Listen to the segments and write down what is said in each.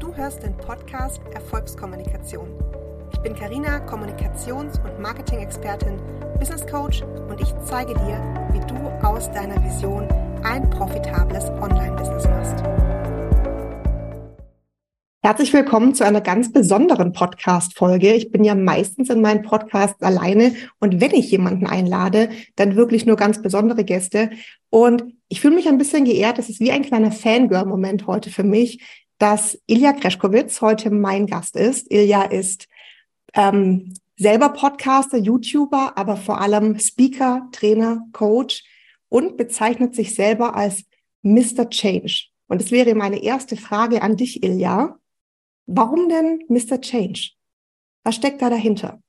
Du hörst den Podcast Erfolgskommunikation. Ich bin Karina, Kommunikations- und Marketing-Expertin, Business Coach und ich zeige dir, wie du aus deiner Vision ein profitables Online-Business machst. Herzlich willkommen zu einer ganz besonderen Podcast-Folge. Ich bin ja meistens in meinen Podcasts alleine und wenn ich jemanden einlade, dann wirklich nur ganz besondere Gäste. Und ich fühle mich ein bisschen geehrt. Es ist wie ein kleiner Fangirl-Moment heute für mich, dass Ilja Kreschkowitz heute mein Gast ist. Ilja ist ähm, selber Podcaster, YouTuber, aber vor allem Speaker, Trainer, Coach und bezeichnet sich selber als Mr. Change. Und es wäre meine erste Frage an dich, Ilja. Warum denn Mr. Change? Was steckt da dahinter?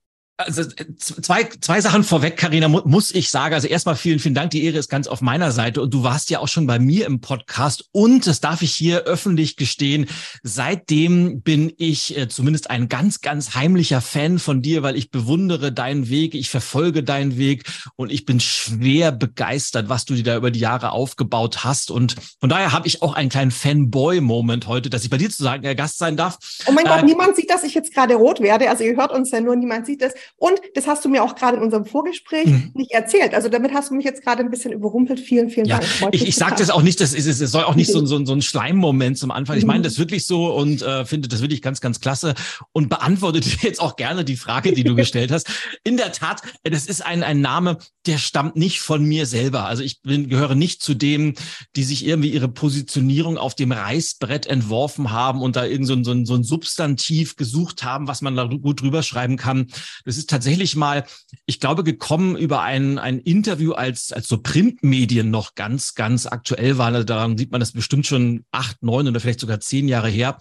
Also äh, zwei, zwei Sachen vorweg, Karina, mu muss ich sagen. Also erstmal vielen, vielen Dank. Die Ehre ist ganz auf meiner Seite. Und du warst ja auch schon bei mir im Podcast. Und das darf ich hier öffentlich gestehen. Seitdem bin ich äh, zumindest ein ganz, ganz heimlicher Fan von dir, weil ich bewundere deinen Weg. Ich verfolge deinen Weg und ich bin schwer begeistert, was du dir da über die Jahre aufgebaut hast. Und von daher habe ich auch einen kleinen Fanboy-Moment heute, dass ich bei dir zu sagen, äh, Gast sein darf. Oh mein äh, Gott, niemand sieht, dass ich jetzt gerade rot werde. Also ihr hört uns ja nur, niemand sieht das. Und das hast du mir auch gerade in unserem Vorgespräch mhm. nicht erzählt. Also damit hast du mich jetzt gerade ein bisschen überrumpelt. Vielen, vielen ja, Dank. Ich, ich sage das auch nicht, das ist, es soll auch nicht so, so, so ein Schleimmoment zum Anfang. Ich meine mhm. das wirklich so und äh, finde das wirklich ganz, ganz klasse und beantworte dir jetzt auch gerne die Frage, die du gestellt hast. In der Tat, das ist ein, ein Name, der stammt nicht von mir selber. Also ich bin, gehöre nicht zu denen, die sich irgendwie ihre Positionierung auf dem Reißbrett entworfen haben und da irgend so ein, so ein, so ein Substantiv gesucht haben, was man da gut drüber schreiben kann. Das ist tatsächlich mal, ich glaube, gekommen über ein, ein Interview, als, als so Printmedien noch ganz, ganz aktuell waren. Also daran sieht man das bestimmt schon acht, neun oder vielleicht sogar zehn Jahre her.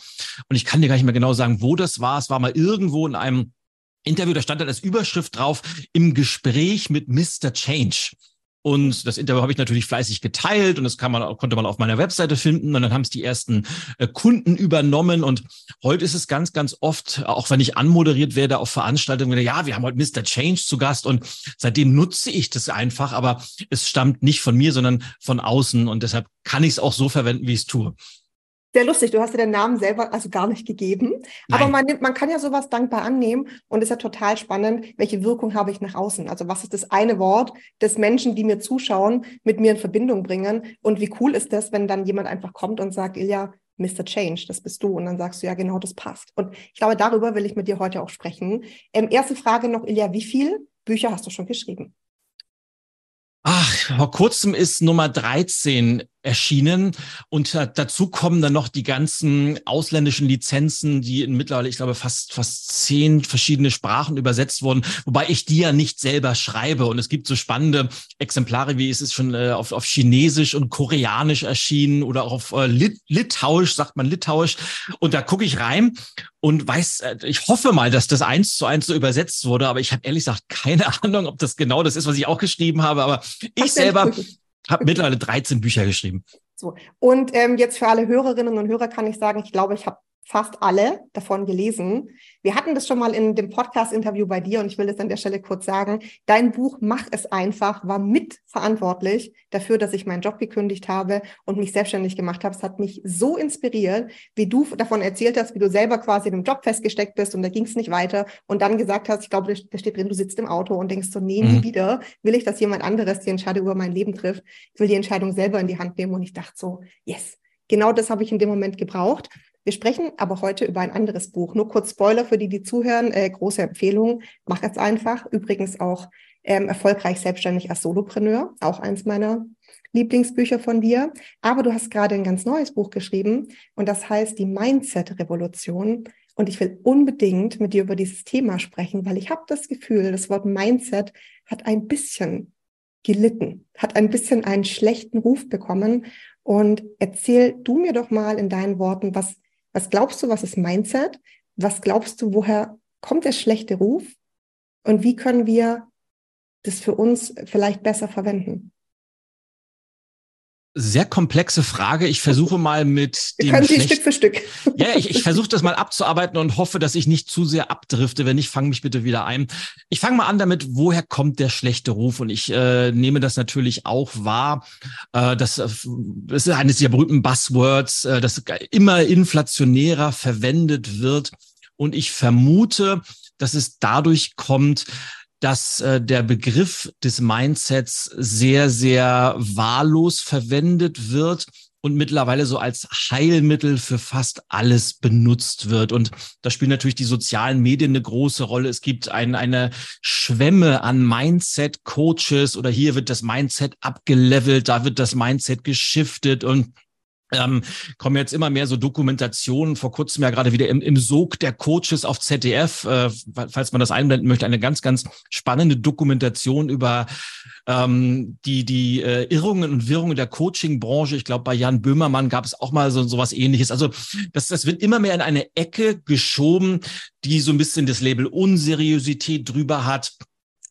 Und ich kann dir gar nicht mehr genau sagen, wo das war. Es war mal irgendwo in einem Interview, da stand dann als Überschrift drauf, im Gespräch mit Mr. Change. Und das Interview habe ich natürlich fleißig geteilt und das kann man, konnte man auf meiner Webseite finden. Und dann haben es die ersten äh, Kunden übernommen. Und heute ist es ganz, ganz oft, auch wenn ich anmoderiert werde auf Veranstaltungen, ja, wir haben heute Mr. Change zu Gast und seitdem nutze ich das einfach, aber es stammt nicht von mir, sondern von außen. Und deshalb kann ich es auch so verwenden, wie ich es tue. Sehr lustig, du hast dir den Namen selber also gar nicht gegeben. Nein. Aber man, nimmt, man kann ja sowas dankbar annehmen und ist ja total spannend, welche Wirkung habe ich nach außen? Also was ist das eine Wort, das Menschen, die mir zuschauen, mit mir in Verbindung bringen? Und wie cool ist das, wenn dann jemand einfach kommt und sagt, Ilja, Mr. Change, das bist du. Und dann sagst du, ja, genau, das passt. Und ich glaube, darüber will ich mit dir heute auch sprechen. Ähm, erste Frage noch, Ilja, wie viele Bücher hast du schon geschrieben? Vor kurzem ist Nummer 13 erschienen. Und dazu kommen dann noch die ganzen ausländischen Lizenzen, die in mittlerweile, ich glaube, fast, fast zehn verschiedene Sprachen übersetzt wurden, wobei ich die ja nicht selber schreibe. Und es gibt so spannende Exemplare, wie es ist schon äh, auf, auf Chinesisch und Koreanisch erschienen oder auch auf äh, Lit Litauisch, sagt man Litauisch. Und da gucke ich rein und weiß, äh, ich hoffe mal, dass das eins zu eins so übersetzt wurde, aber ich habe ehrlich gesagt keine Ahnung, ob das genau das ist, was ich auch geschrieben habe. Aber ich selber habe mittlerweile 13 Bücher geschrieben. So. Und ähm, jetzt für alle Hörerinnen und Hörer kann ich sagen, ich glaube, ich habe fast alle davon gelesen. Wir hatten das schon mal in dem Podcast-Interview bei dir und ich will das an der Stelle kurz sagen. Dein Buch Mach es einfach war mitverantwortlich dafür, dass ich meinen Job gekündigt habe und mich selbstständig gemacht habe. Es hat mich so inspiriert, wie du davon erzählt hast, wie du selber quasi in einem Job festgesteckt bist und da ging es nicht weiter und dann gesagt hast, ich glaube, da steht drin, du sitzt im Auto und denkst so, nee, nie mhm. wieder will ich, dass jemand anderes die Entscheidung über mein Leben trifft. Ich will die Entscheidung selber in die Hand nehmen und ich dachte so, yes, genau das habe ich in dem Moment gebraucht. Wir sprechen aber heute über ein anderes Buch. Nur kurz Spoiler für die, die zuhören. Äh, große Empfehlung. Mach es einfach. Übrigens auch ähm, erfolgreich selbstständig als Solopreneur. Auch eins meiner Lieblingsbücher von dir. Aber du hast gerade ein ganz neues Buch geschrieben und das heißt die Mindset-Revolution. Und ich will unbedingt mit dir über dieses Thema sprechen, weil ich habe das Gefühl, das Wort Mindset hat ein bisschen gelitten, hat ein bisschen einen schlechten Ruf bekommen. Und erzähl du mir doch mal in deinen Worten, was was glaubst du, was ist Mindset? Was glaubst du, woher kommt der schlechte Ruf? Und wie können wir das für uns vielleicht besser verwenden? Sehr komplexe Frage. Ich versuche mal mit dem. Können Sie Stück für Stück. Ja, ich, ich versuche das mal abzuarbeiten und hoffe, dass ich nicht zu sehr abdrifte. Wenn nicht, fang mich bitte wieder ein. Ich fange mal an damit, woher kommt der schlechte Ruf? Und ich äh, nehme das natürlich auch wahr. Äh, das, äh, das ist eines der berühmten Buzzwords, äh, das immer inflationärer verwendet wird. Und ich vermute, dass es dadurch kommt, dass äh, der Begriff des Mindsets sehr, sehr wahllos verwendet wird und mittlerweile so als Heilmittel für fast alles benutzt wird. Und da spielen natürlich die sozialen Medien eine große Rolle. Es gibt ein, eine Schwemme an Mindset-Coaches oder hier wird das Mindset abgelevelt, da wird das Mindset geschiftet und ähm, kommen jetzt immer mehr so Dokumentationen, vor kurzem ja gerade wieder im, im Sog der Coaches auf ZDF, äh, falls man das einblenden möchte, eine ganz, ganz spannende Dokumentation über ähm, die, die äh, Irrungen und Wirrungen der Coaching-Branche. Ich glaube, bei Jan Böhmermann gab es auch mal so, so was ähnliches. Also das, das wird immer mehr in eine Ecke geschoben, die so ein bisschen das Label Unseriosität drüber hat.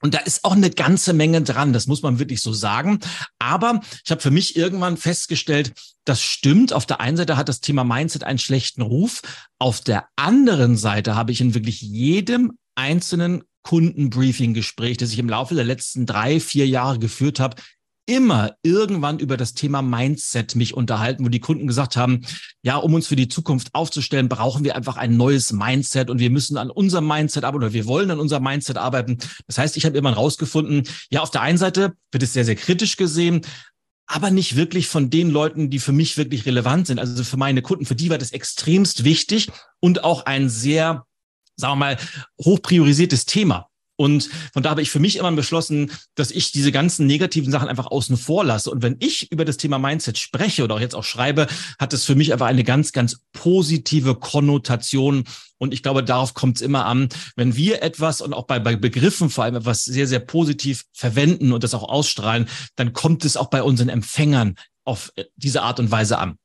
Und da ist auch eine ganze Menge dran, das muss man wirklich so sagen. Aber ich habe für mich irgendwann festgestellt, das stimmt. Auf der einen Seite hat das Thema Mindset einen schlechten Ruf. Auf der anderen Seite habe ich in wirklich jedem einzelnen Kundenbriefing-Gespräch, das ich im Laufe der letzten drei, vier Jahre geführt habe, immer irgendwann über das Thema Mindset mich unterhalten, wo die Kunden gesagt haben, ja, um uns für die Zukunft aufzustellen, brauchen wir einfach ein neues Mindset und wir müssen an unserem Mindset arbeiten oder wir wollen an unserem Mindset arbeiten. Das heißt, ich habe immer rausgefunden, ja, auf der einen Seite wird es sehr, sehr kritisch gesehen, aber nicht wirklich von den Leuten, die für mich wirklich relevant sind. Also für meine Kunden, für die war das extremst wichtig und auch ein sehr, sagen wir mal, hoch priorisiertes Thema. Und von da habe ich für mich immer beschlossen, dass ich diese ganzen negativen Sachen einfach außen vor lasse. Und wenn ich über das Thema Mindset spreche oder auch jetzt auch schreibe, hat es für mich einfach eine ganz, ganz positive Konnotation. Und ich glaube, darauf kommt es immer an, wenn wir etwas und auch bei, bei Begriffen vor allem etwas sehr, sehr positiv verwenden und das auch ausstrahlen, dann kommt es auch bei unseren Empfängern auf diese Art und Weise an.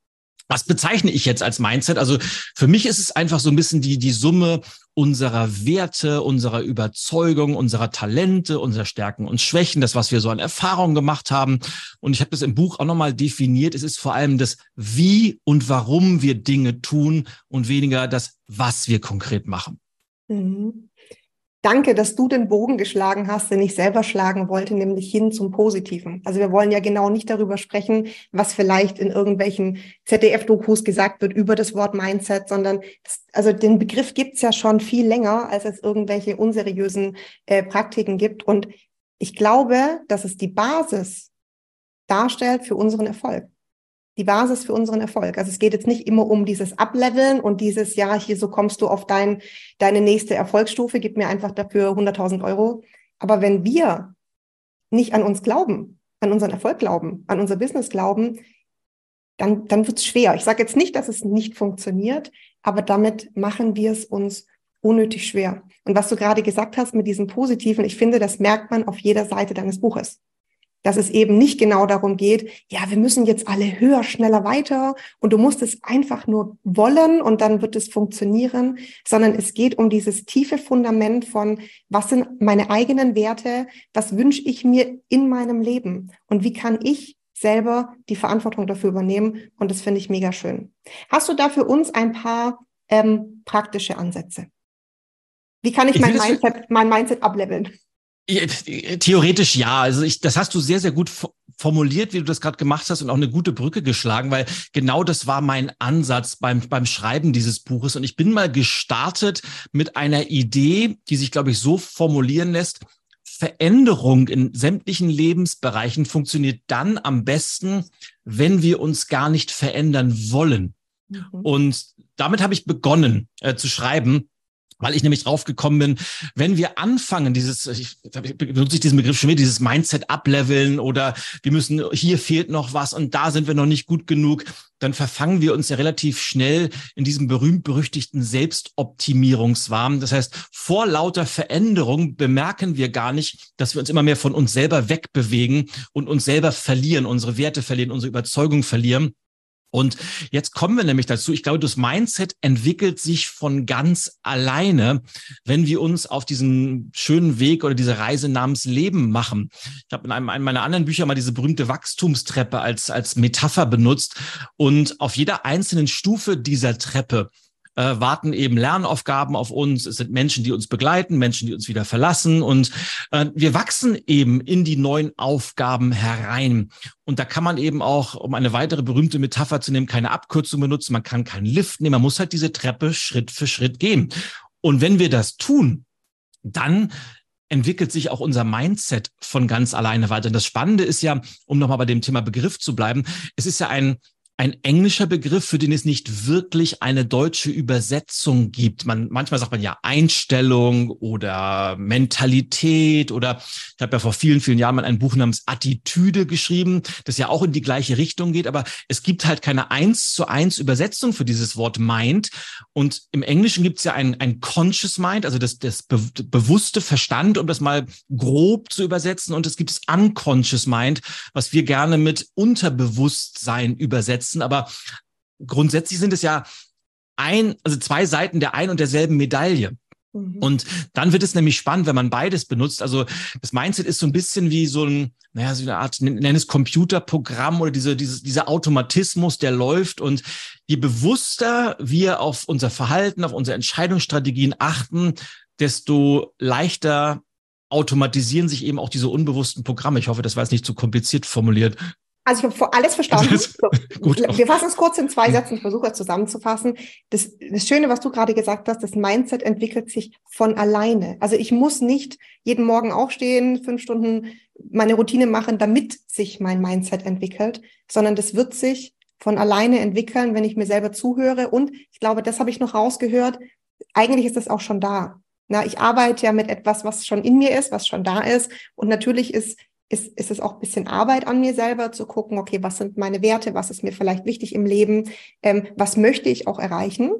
Was bezeichne ich jetzt als Mindset? Also für mich ist es einfach so ein bisschen die, die Summe unserer Werte, unserer Überzeugung, unserer Talente, unserer Stärken und Schwächen, das, was wir so an Erfahrungen gemacht haben. Und ich habe das im Buch auch nochmal definiert. Es ist vor allem das, wie und warum wir Dinge tun und weniger das, was wir konkret machen. Mhm. Danke, dass du den Bogen geschlagen hast, den ich selber schlagen wollte, nämlich hin zum Positiven. Also wir wollen ja genau nicht darüber sprechen, was vielleicht in irgendwelchen ZDF-Dokus gesagt wird über das Wort Mindset, sondern das, also den Begriff gibt's ja schon viel länger, als es irgendwelche unseriösen äh, Praktiken gibt. Und ich glaube, dass es die Basis darstellt für unseren Erfolg die Basis für unseren Erfolg. Also es geht jetzt nicht immer um dieses Ableveln und dieses, ja, hier so kommst du auf dein, deine nächste Erfolgsstufe, gib mir einfach dafür 100.000 Euro. Aber wenn wir nicht an uns glauben, an unseren Erfolg glauben, an unser Business glauben, dann, dann wird es schwer. Ich sage jetzt nicht, dass es nicht funktioniert, aber damit machen wir es uns unnötig schwer. Und was du gerade gesagt hast mit diesem Positiven, ich finde, das merkt man auf jeder Seite deines Buches dass es eben nicht genau darum geht, ja, wir müssen jetzt alle höher, schneller, weiter und du musst es einfach nur wollen und dann wird es funktionieren, sondern es geht um dieses tiefe Fundament von, was sind meine eigenen Werte, was wünsche ich mir in meinem Leben und wie kann ich selber die Verantwortung dafür übernehmen und das finde ich mega schön. Hast du da für uns ein paar ähm, praktische Ansätze? Wie kann ich, ich mein Mindset, mein Mindset ableveln? Theoretisch ja. Also ich, das hast du sehr, sehr gut formuliert, wie du das gerade gemacht hast und auch eine gute Brücke geschlagen, weil genau das war mein Ansatz beim, beim Schreiben dieses Buches. Und ich bin mal gestartet mit einer Idee, die sich, glaube ich, so formulieren lässt. Veränderung in sämtlichen Lebensbereichen funktioniert dann am besten, wenn wir uns gar nicht verändern wollen. Mhm. Und damit habe ich begonnen äh, zu schreiben weil ich nämlich drauf gekommen bin, wenn wir anfangen, dieses, ich benutze ich diesen Begriff schon wieder, dieses Mindset ableveln oder wir müssen, hier fehlt noch was und da sind wir noch nicht gut genug, dann verfangen wir uns ja relativ schnell in diesem berühmt-berüchtigten Selbstoptimierungswahn. Das heißt, vor lauter Veränderung bemerken wir gar nicht, dass wir uns immer mehr von uns selber wegbewegen und uns selber verlieren, unsere Werte verlieren, unsere Überzeugung verlieren. Und jetzt kommen wir nämlich dazu. Ich glaube, das Mindset entwickelt sich von ganz alleine, wenn wir uns auf diesen schönen Weg oder diese Reise namens Leben machen. Ich habe in einem, einem meiner anderen Bücher mal diese berühmte Wachstumstreppe als, als Metapher benutzt. Und auf jeder einzelnen Stufe dieser Treppe äh, warten eben Lernaufgaben auf uns. Es sind Menschen, die uns begleiten, Menschen, die uns wieder verlassen. Und äh, wir wachsen eben in die neuen Aufgaben herein. Und da kann man eben auch, um eine weitere berühmte Metapher zu nehmen, keine Abkürzung benutzen. Man kann keinen Lift nehmen. Man muss halt diese Treppe Schritt für Schritt gehen. Und wenn wir das tun, dann entwickelt sich auch unser Mindset von ganz alleine weiter. Und das Spannende ist ja, um nochmal bei dem Thema Begriff zu bleiben, es ist ja ein ein englischer Begriff, für den es nicht wirklich eine deutsche Übersetzung gibt. Man, manchmal sagt man ja Einstellung oder Mentalität oder ich habe ja vor vielen, vielen Jahren mal ein Buch namens Attitüde geschrieben, das ja auch in die gleiche Richtung geht, aber es gibt halt keine eins zu eins Übersetzung für dieses Wort Mind. Und im Englischen gibt es ja ein, ein Conscious Mind, also das, das be bewusste Verstand, um das mal grob zu übersetzen. Und es gibt das Unconscious Mind, was wir gerne mit Unterbewusstsein übersetzen setzen, aber grundsätzlich sind es ja ein, also zwei Seiten der ein und derselben Medaille. Mhm. Und dann wird es nämlich spannend, wenn man beides benutzt. Also das Mindset ist so ein bisschen wie so ein, naja, so eine Art, nenn es Computerprogramm oder diese, dieses, dieser Automatismus, der läuft. Und je bewusster wir auf unser Verhalten, auf unsere Entscheidungsstrategien achten, desto leichter automatisieren sich eben auch diese unbewussten Programme. Ich hoffe, das war jetzt nicht zu kompliziert formuliert. Also ich habe alles verstanden. So, gut. Wir fassen es kurz in zwei Sätzen, ich versuche es zusammenzufassen. Das, das Schöne, was du gerade gesagt hast, das Mindset entwickelt sich von alleine. Also ich muss nicht jeden Morgen aufstehen, fünf Stunden meine Routine machen, damit sich mein Mindset entwickelt, sondern das wird sich von alleine entwickeln, wenn ich mir selber zuhöre. Und ich glaube, das habe ich noch rausgehört. Eigentlich ist das auch schon da. Na, ich arbeite ja mit etwas, was schon in mir ist, was schon da ist. Und natürlich ist ist, ist es auch ein bisschen Arbeit an mir selber zu gucken, okay, was sind meine Werte, was ist mir vielleicht wichtig im Leben, ähm, was möchte ich auch erreichen.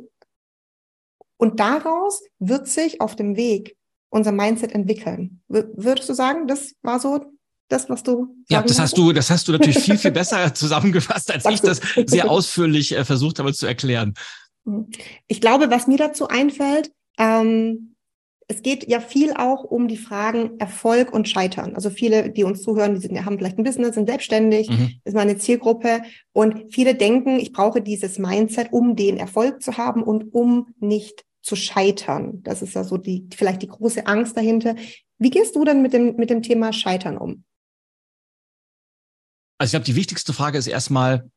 Und daraus wird sich auf dem Weg unser Mindset entwickeln. W würdest du sagen, das war so das, was du ja, das hast du, das hast du natürlich viel viel besser zusammengefasst, als ich das sehr ausführlich äh, versucht habe zu erklären. Ich glaube, was mir dazu einfällt, ähm, es geht ja viel auch um die Fragen Erfolg und Scheitern. Also viele, die uns zuhören, die sind, haben vielleicht ein Business, sind selbstständig, mhm. ist meine Zielgruppe. Und viele denken, ich brauche dieses Mindset, um den Erfolg zu haben und um nicht zu scheitern. Das ist ja so die, vielleicht die große Angst dahinter. Wie gehst du denn mit dem, mit dem Thema Scheitern um? Also ich glaube, die wichtigste Frage ist erstmal,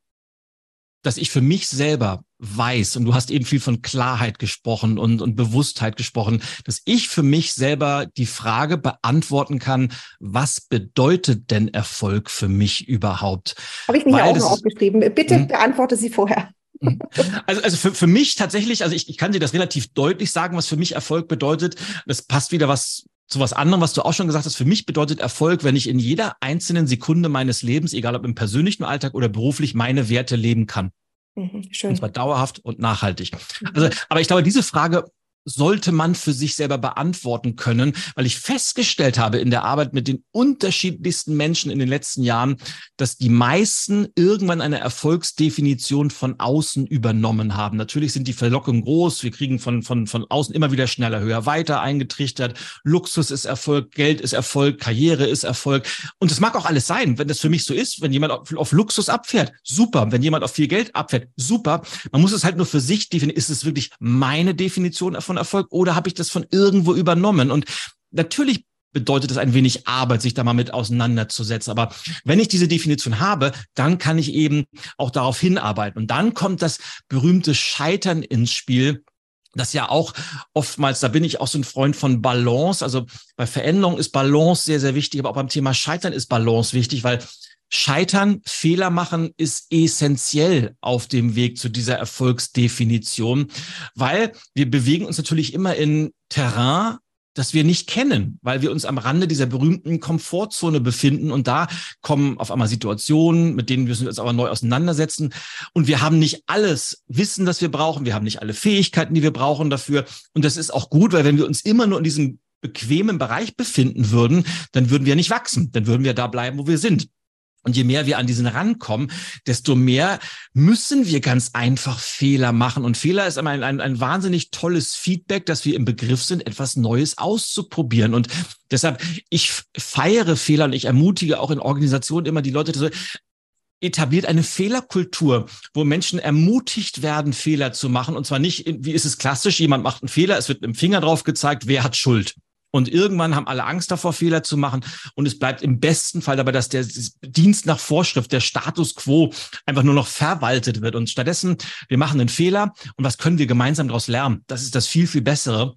dass ich für mich selber weiß, und du hast eben viel von Klarheit gesprochen und, und Bewusstheit gesprochen, dass ich für mich selber die Frage beantworten kann, was bedeutet denn Erfolg für mich überhaupt? Habe ich mir auch noch aufgeschrieben. Bitte hm? beantworte sie vorher. Hm. Also, also für, für mich tatsächlich, also ich, ich kann dir das relativ deutlich sagen, was für mich Erfolg bedeutet. Das passt wieder was zu was anderem, was du auch schon gesagt hast. Für mich bedeutet Erfolg, wenn ich in jeder einzelnen Sekunde meines Lebens, egal ob im persönlichen Alltag oder beruflich, meine Werte leben kann. Mhm, schön. Und zwar dauerhaft und nachhaltig. Mhm. Also, aber ich glaube, diese Frage sollte man für sich selber beantworten können, weil ich festgestellt habe in der Arbeit mit den unterschiedlichsten Menschen in den letzten Jahren, dass die meisten irgendwann eine Erfolgsdefinition von außen übernommen haben. Natürlich sind die Verlockungen groß. Wir kriegen von, von, von außen immer wieder schneller, höher, weiter eingetrichtert. Luxus ist Erfolg, Geld ist Erfolg, Karriere ist Erfolg. Und es mag auch alles sein, wenn das für mich so ist. Wenn jemand auf, auf Luxus abfährt, super. Wenn jemand auf viel Geld abfährt, super. Man muss es halt nur für sich definieren. Ist es wirklich meine Definition davon? Erfolg oder habe ich das von irgendwo übernommen? Und natürlich bedeutet es ein wenig Arbeit, sich da mal mit auseinanderzusetzen. Aber wenn ich diese Definition habe, dann kann ich eben auch darauf hinarbeiten. Und dann kommt das berühmte Scheitern ins Spiel. Das ja auch oftmals, da bin ich auch so ein Freund von Balance. Also bei Veränderung ist Balance sehr, sehr wichtig, aber auch beim Thema Scheitern ist Balance wichtig, weil Scheitern, Fehler machen ist essentiell auf dem Weg zu dieser Erfolgsdefinition, weil wir bewegen uns natürlich immer in Terrain, das wir nicht kennen, weil wir uns am Rande dieser berühmten Komfortzone befinden und da kommen auf einmal Situationen, mit denen wir uns aber neu auseinandersetzen. Und wir haben nicht alles Wissen, das wir brauchen, wir haben nicht alle Fähigkeiten, die wir brauchen dafür. Und das ist auch gut, weil wenn wir uns immer nur in diesem bequemen Bereich befinden würden, dann würden wir nicht wachsen, dann würden wir da bleiben, wo wir sind. Und je mehr wir an diesen rankommen, desto mehr müssen wir ganz einfach Fehler machen. Und Fehler ist ein, ein, ein wahnsinnig tolles Feedback, dass wir im Begriff sind, etwas Neues auszuprobieren. Und deshalb, ich feiere Fehler und ich ermutige auch in Organisationen immer die Leute, etabliert eine Fehlerkultur, wo Menschen ermutigt werden, Fehler zu machen. Und zwar nicht, wie ist es klassisch, jemand macht einen Fehler, es wird mit dem Finger drauf gezeigt, wer hat Schuld. Und irgendwann haben alle Angst davor, Fehler zu machen. Und es bleibt im besten Fall dabei, dass der Dienst nach Vorschrift, der Status quo einfach nur noch verwaltet wird. Und stattdessen, wir machen einen Fehler. Und was können wir gemeinsam daraus lernen? Das ist das viel, viel Bessere.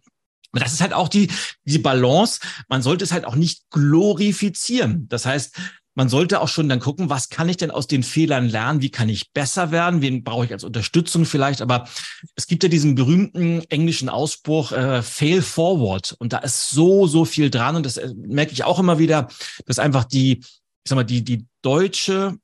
Und das ist halt auch die, die Balance. Man sollte es halt auch nicht glorifizieren. Das heißt, man sollte auch schon dann gucken, was kann ich denn aus den Fehlern lernen? Wie kann ich besser werden? Wen brauche ich als Unterstützung vielleicht? Aber es gibt ja diesen berühmten englischen Ausspruch, äh, fail forward. Und da ist so, so viel dran. Und das äh, merke ich auch immer wieder, dass einfach die, ich sag mal, die, die deutsche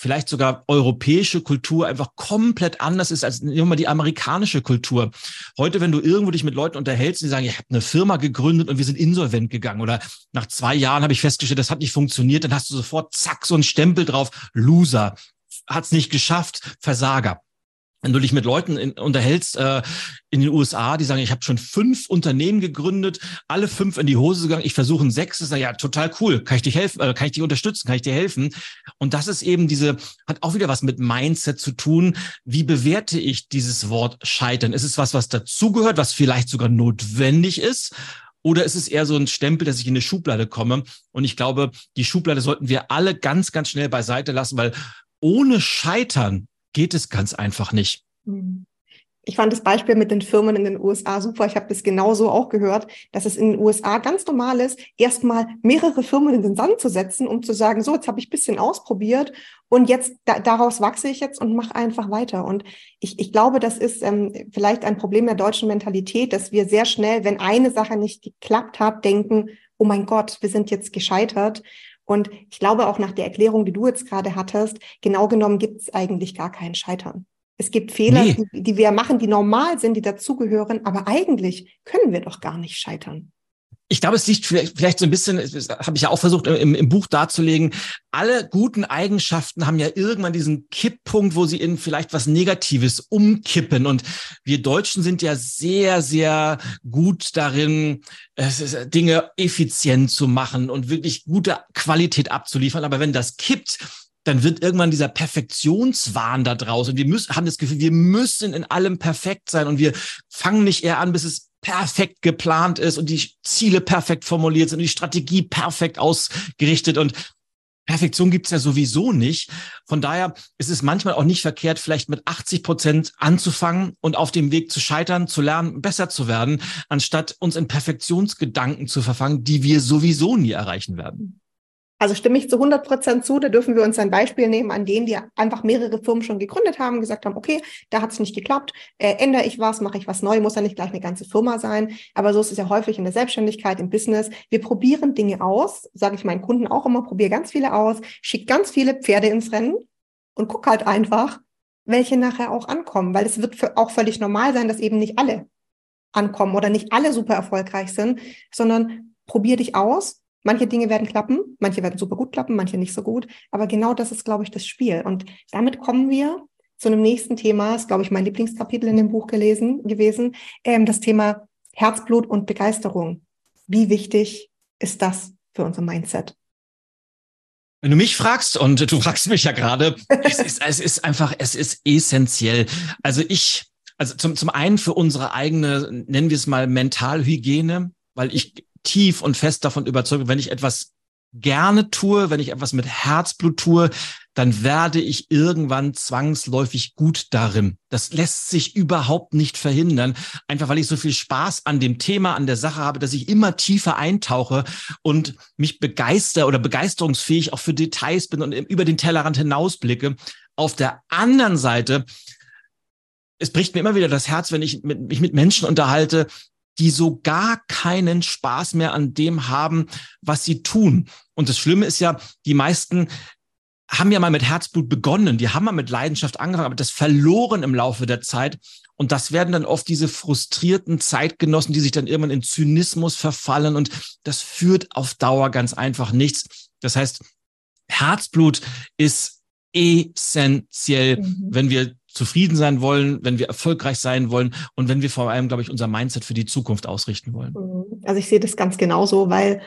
vielleicht sogar europäische Kultur einfach komplett anders ist als immer die amerikanische Kultur. Heute, wenn du irgendwo dich mit Leuten unterhältst, die sagen, ich habe eine Firma gegründet und wir sind insolvent gegangen oder nach zwei Jahren habe ich festgestellt, das hat nicht funktioniert, dann hast du sofort zack so einen Stempel drauf, Loser, hat's nicht geschafft, Versager wenn du dich mit Leuten in, unterhältst äh, in den USA, die sagen, ich habe schon fünf Unternehmen gegründet, alle fünf in die Hose gegangen, ich versuche ein sechstes, ja total cool, kann ich dich helfen, äh, kann ich dich unterstützen, kann ich dir helfen? Und das ist eben diese, hat auch wieder was mit Mindset zu tun. Wie bewerte ich dieses Wort Scheitern? Ist es was, was dazugehört, was vielleicht sogar notwendig ist? Oder ist es eher so ein Stempel, dass ich in eine Schublade komme? Und ich glaube, die Schublade sollten wir alle ganz, ganz schnell beiseite lassen, weil ohne Scheitern geht es ganz einfach nicht. Hm. Ich fand das Beispiel mit den Firmen in den USA super. Ich habe das genauso auch gehört, dass es in den USA ganz normal ist, erstmal mehrere Firmen in den Sand zu setzen, um zu sagen, so, jetzt habe ich ein bisschen ausprobiert und jetzt da, daraus wachse ich jetzt und mache einfach weiter. Und ich, ich glaube, das ist ähm, vielleicht ein Problem der deutschen Mentalität, dass wir sehr schnell, wenn eine Sache nicht geklappt hat, denken, oh mein Gott, wir sind jetzt gescheitert. Und ich glaube auch nach der Erklärung, die du jetzt gerade hattest, genau genommen gibt es eigentlich gar kein Scheitern. Es gibt Fehler, nee. die, die wir machen, die normal sind, die dazugehören, aber eigentlich können wir doch gar nicht scheitern ich glaube, es liegt vielleicht, vielleicht so ein bisschen, das habe ich ja auch versucht im, im, Buch darzulegen, alle guten Eigenschaften haben ja irgendwann diesen Kipppunkt, wo sie in vielleicht was Negatives umkippen. Und wir Deutschen sind ja sehr, sehr gut darin, Dinge effizient zu machen und wirklich gute Qualität abzuliefern. Aber wenn das kippt, dann wird irgendwann dieser Perfektionswahn da draußen. Wir müssen, haben das Gefühl, wir müssen in allem perfekt sein und wir fangen nicht eher an, bis es perfekt geplant ist und die Ziele perfekt formuliert sind und die Strategie perfekt ausgerichtet und Perfektion gibt's ja sowieso nicht. Von daher ist es manchmal auch nicht verkehrt, vielleicht mit 80 Prozent anzufangen und auf dem Weg zu scheitern, zu lernen, besser zu werden, anstatt uns in Perfektionsgedanken zu verfangen, die wir sowieso nie erreichen werden. Also stimme ich zu 100 Prozent zu. Da dürfen wir uns ein Beispiel nehmen, an denen die einfach mehrere Firmen schon gegründet haben, gesagt haben, okay, da hat es nicht geklappt, äh, ändere ich was, mache ich was neu, muss ja nicht gleich eine ganze Firma sein. Aber so ist es ja häufig in der Selbstständigkeit, im Business. Wir probieren Dinge aus, sage ich meinen Kunden auch immer, probiere ganz viele aus, schick ganz viele Pferde ins Rennen und guck halt einfach, welche nachher auch ankommen, weil es wird auch völlig normal sein, dass eben nicht alle ankommen oder nicht alle super erfolgreich sind, sondern probier dich aus, Manche Dinge werden klappen, manche werden super gut klappen, manche nicht so gut. Aber genau das ist, glaube ich, das Spiel. Und damit kommen wir zu einem nächsten Thema. Ist, glaube ich, mein Lieblingskapitel in dem Buch gelesen, gewesen. Ähm, das Thema Herzblut und Begeisterung. Wie wichtig ist das für unser Mindset? Wenn du mich fragst, und du fragst mich ja gerade, es ist, es ist einfach, es ist essentiell. Also ich, also zum, zum einen für unsere eigene, nennen wir es mal Mentalhygiene, weil ich tief und fest davon überzeugt, wenn ich etwas gerne tue, wenn ich etwas mit Herzblut tue, dann werde ich irgendwann zwangsläufig gut darin. Das lässt sich überhaupt nicht verhindern, einfach weil ich so viel Spaß an dem Thema, an der Sache habe, dass ich immer tiefer eintauche und mich begeister oder begeisterungsfähig auch für Details bin und über den Tellerrand hinausblicke. Auf der anderen Seite es bricht mir immer wieder das Herz, wenn ich mit, mich mit Menschen unterhalte, die so gar keinen Spaß mehr an dem haben, was sie tun. Und das Schlimme ist ja, die meisten haben ja mal mit Herzblut begonnen, die haben mal mit Leidenschaft angefangen, aber das verloren im Laufe der Zeit. Und das werden dann oft diese frustrierten Zeitgenossen, die sich dann irgendwann in Zynismus verfallen. Und das führt auf Dauer ganz einfach nichts. Das heißt, Herzblut ist essentiell, mhm. wenn wir zufrieden sein wollen, wenn wir erfolgreich sein wollen und wenn wir vor allem, glaube ich, unser Mindset für die Zukunft ausrichten wollen. Mhm. Also ich sehe das ganz genauso, weil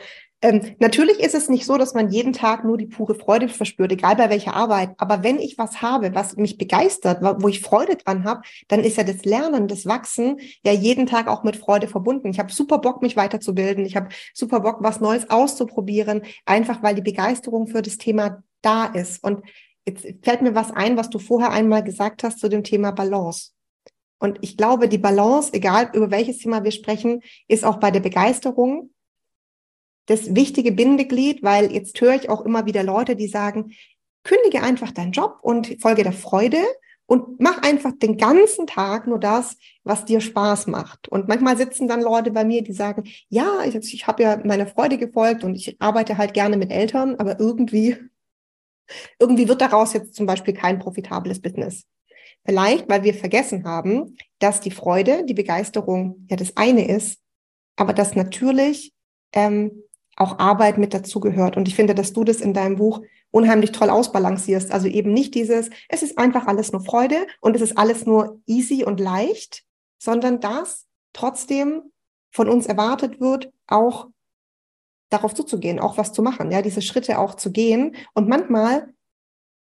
ähm, natürlich ist es nicht so, dass man jeden Tag nur die pure Freude verspürt, egal bei welcher Arbeit. Aber wenn ich was habe, was mich begeistert, wo ich Freude dran habe, dann ist ja das Lernen, das Wachsen ja jeden Tag auch mit Freude verbunden. Ich habe super Bock, mich weiterzubilden. Ich habe super Bock, was Neues auszuprobieren, einfach weil die Begeisterung für das Thema da ist. Und jetzt fällt mir was ein, was du vorher einmal gesagt hast zu dem Thema Balance. Und ich glaube, die Balance, egal über welches Thema wir sprechen, ist auch bei der Begeisterung das wichtige Bindeglied, weil jetzt höre ich auch immer wieder Leute, die sagen, kündige einfach deinen Job und folge der Freude und mach einfach den ganzen Tag nur das, was dir Spaß macht. Und manchmal sitzen dann Leute bei mir, die sagen, ja, ich, ich habe ja meiner Freude gefolgt und ich arbeite halt gerne mit Eltern, aber irgendwie, irgendwie wird daraus jetzt zum Beispiel kein profitables Business. Vielleicht, weil wir vergessen haben, dass die Freude, die Begeisterung ja das eine ist, aber dass natürlich ähm, auch Arbeit mit dazugehört. Und ich finde, dass du das in deinem Buch unheimlich toll ausbalancierst. Also eben nicht dieses, es ist einfach alles nur Freude und es ist alles nur easy und leicht, sondern dass trotzdem von uns erwartet wird, auch darauf zuzugehen, auch was zu machen, ja, diese Schritte auch zu gehen. Und manchmal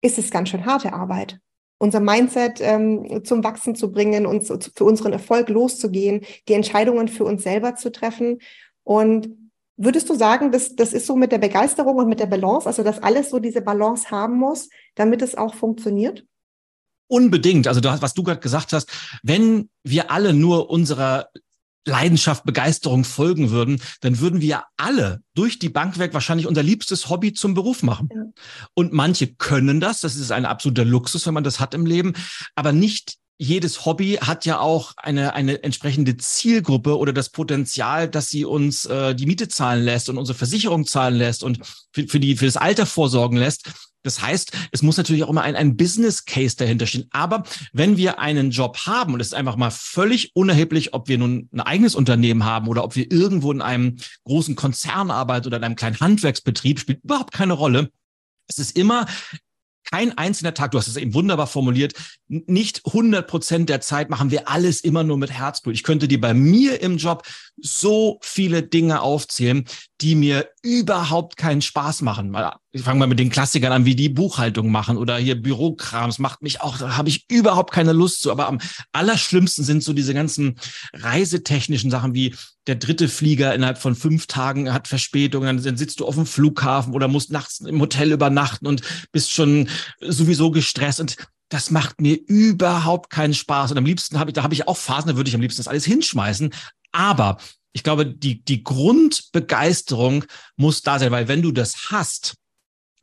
ist es ganz schön harte Arbeit unser Mindset ähm, zum Wachsen zu bringen, uns für unseren Erfolg loszugehen, die Entscheidungen für uns selber zu treffen. Und Würdest du sagen, dass das ist so mit der Begeisterung und mit der Balance, also dass alles so diese Balance haben muss, damit es auch funktioniert? Unbedingt. Also du was du gerade gesagt hast, wenn wir alle nur unserer Leidenschaft, Begeisterung folgen würden, dann würden wir alle durch die Bank weg wahrscheinlich unser liebstes Hobby zum Beruf machen. Ja. Und manche können das, das ist ein absoluter Luxus, wenn man das hat im Leben, aber nicht jedes Hobby hat ja auch eine, eine entsprechende Zielgruppe oder das Potenzial, dass sie uns äh, die Miete zahlen lässt und unsere Versicherung zahlen lässt und für, für, die, für das Alter vorsorgen lässt. Das heißt, es muss natürlich auch immer ein, ein Business Case dahinter stehen. Aber wenn wir einen Job haben, und es ist einfach mal völlig unerheblich, ob wir nun ein eigenes Unternehmen haben oder ob wir irgendwo in einem großen Konzern arbeiten oder in einem kleinen Handwerksbetrieb, spielt überhaupt keine Rolle. Es ist immer kein einzelner Tag, du hast es eben wunderbar formuliert, nicht 100 Prozent der Zeit machen wir alles immer nur mit Herzblut. Ich könnte dir bei mir im Job so viele Dinge aufzählen, die mir überhaupt keinen Spaß machen. Ich fange mal mit den Klassikern an, wie die Buchhaltung machen oder hier Bürokrams macht mich auch, da habe ich überhaupt keine Lust zu. Aber am allerschlimmsten sind so diese ganzen reisetechnischen Sachen wie der dritte Flieger innerhalb von fünf Tagen hat Verspätungen, dann sitzt du auf dem Flughafen oder musst nachts im Hotel übernachten und bist schon sowieso gestresst und das macht mir überhaupt keinen Spaß. Und am liebsten habe ich, da habe ich auch Phasen, da würde ich am liebsten das alles hinschmeißen. Aber ich glaube, die, die Grundbegeisterung muss da sein, weil wenn du das hast,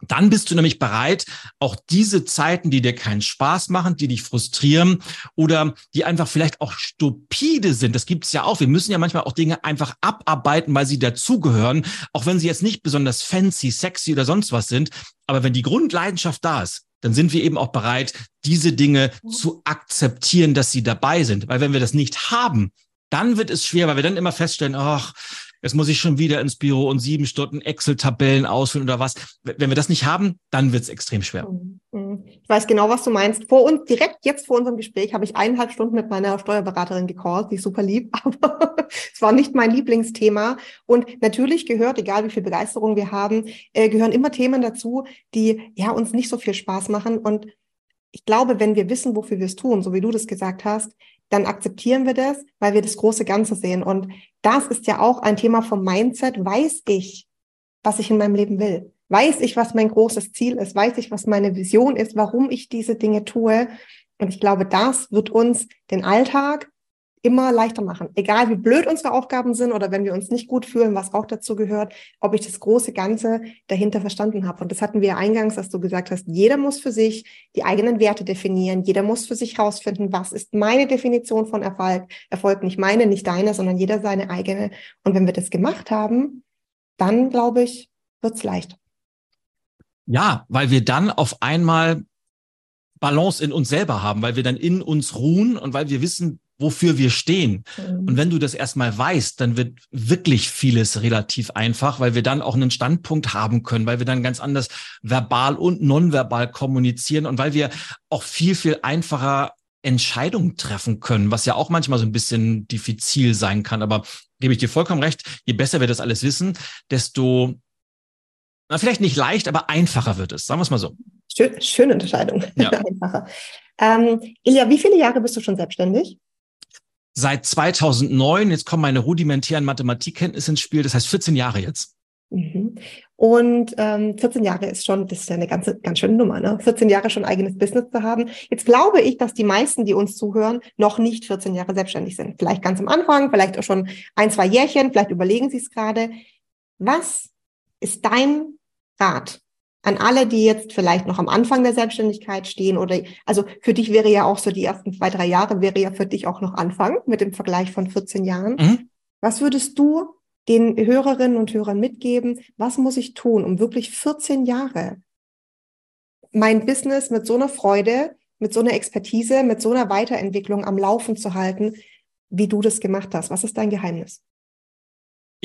dann bist du nämlich bereit, auch diese Zeiten, die dir keinen Spaß machen, die dich frustrieren oder die einfach vielleicht auch stupide sind. Das gibt es ja auch. Wir müssen ja manchmal auch Dinge einfach abarbeiten, weil sie dazugehören, auch wenn sie jetzt nicht besonders fancy, sexy oder sonst was sind. Aber wenn die Grundleidenschaft da ist, dann sind wir eben auch bereit, diese Dinge zu akzeptieren, dass sie dabei sind. Weil wenn wir das nicht haben, dann wird es schwer, weil wir dann immer feststellen, ach, jetzt muss ich schon wieder ins Büro und sieben Stunden Excel-Tabellen ausfüllen oder was. Wenn wir das nicht haben, dann wird es extrem schwer. Mhm. Mhm. Ich weiß genau, was du meinst. Vor uns, direkt jetzt vor unserem Gespräch, habe ich eineinhalb Stunden mit meiner Steuerberaterin gecallt, die ist super lieb, aber es war nicht mein Lieblingsthema. Und natürlich gehört, egal wie viel Begeisterung wir haben, äh, gehören immer Themen dazu, die ja uns nicht so viel Spaß machen. Und ich glaube, wenn wir wissen, wofür wir es tun, so wie du das gesagt hast, dann akzeptieren wir das, weil wir das große Ganze sehen. Und das ist ja auch ein Thema vom Mindset. Weiß ich, was ich in meinem Leben will? Weiß ich, was mein großes Ziel ist? Weiß ich, was meine Vision ist? Warum ich diese Dinge tue? Und ich glaube, das wird uns den Alltag immer leichter machen. Egal wie blöd unsere Aufgaben sind oder wenn wir uns nicht gut fühlen, was auch dazu gehört, ob ich das große Ganze dahinter verstanden habe. Und das hatten wir eingangs, dass du gesagt hast, jeder muss für sich die eigenen Werte definieren. Jeder muss für sich herausfinden, was ist meine Definition von Erfolg. Erfolg nicht meine, nicht deine, sondern jeder seine eigene. Und wenn wir das gemacht haben, dann glaube ich, wird's leicht. Ja, weil wir dann auf einmal Balance in uns selber haben, weil wir dann in uns ruhen und weil wir wissen, wofür wir stehen. Mhm. Und wenn du das erstmal weißt, dann wird wirklich vieles relativ einfach, weil wir dann auch einen Standpunkt haben können, weil wir dann ganz anders verbal und nonverbal kommunizieren und weil wir auch viel, viel einfacher Entscheidungen treffen können, was ja auch manchmal so ein bisschen diffizil sein kann. Aber gebe ich dir vollkommen recht, je besser wir das alles wissen, desto, na, vielleicht nicht leicht, aber einfacher wird es. Sagen wir es mal so. Schön, schöne Entscheidung. Ja. einfacher. Ähm, Ilja, wie viele Jahre bist du schon selbstständig? Seit 2009, jetzt kommen meine rudimentären Mathematikkenntnisse ins Spiel, das heißt 14 Jahre jetzt. Mhm. Und ähm, 14 Jahre ist schon, das ist ja eine ganze, ganz schöne Nummer, ne? 14 Jahre schon eigenes Business zu haben. Jetzt glaube ich, dass die meisten, die uns zuhören, noch nicht 14 Jahre selbstständig sind. Vielleicht ganz am Anfang, vielleicht auch schon ein, zwei Jährchen, vielleicht überlegen sie es gerade. Was ist dein Rat an alle, die jetzt vielleicht noch am Anfang der Selbstständigkeit stehen oder, also für dich wäre ja auch so die ersten zwei, drei Jahre wäre ja für dich auch noch Anfang mit dem Vergleich von 14 Jahren. Mhm. Was würdest du den Hörerinnen und Hörern mitgeben? Was muss ich tun, um wirklich 14 Jahre mein Business mit so einer Freude, mit so einer Expertise, mit so einer Weiterentwicklung am Laufen zu halten, wie du das gemacht hast? Was ist dein Geheimnis?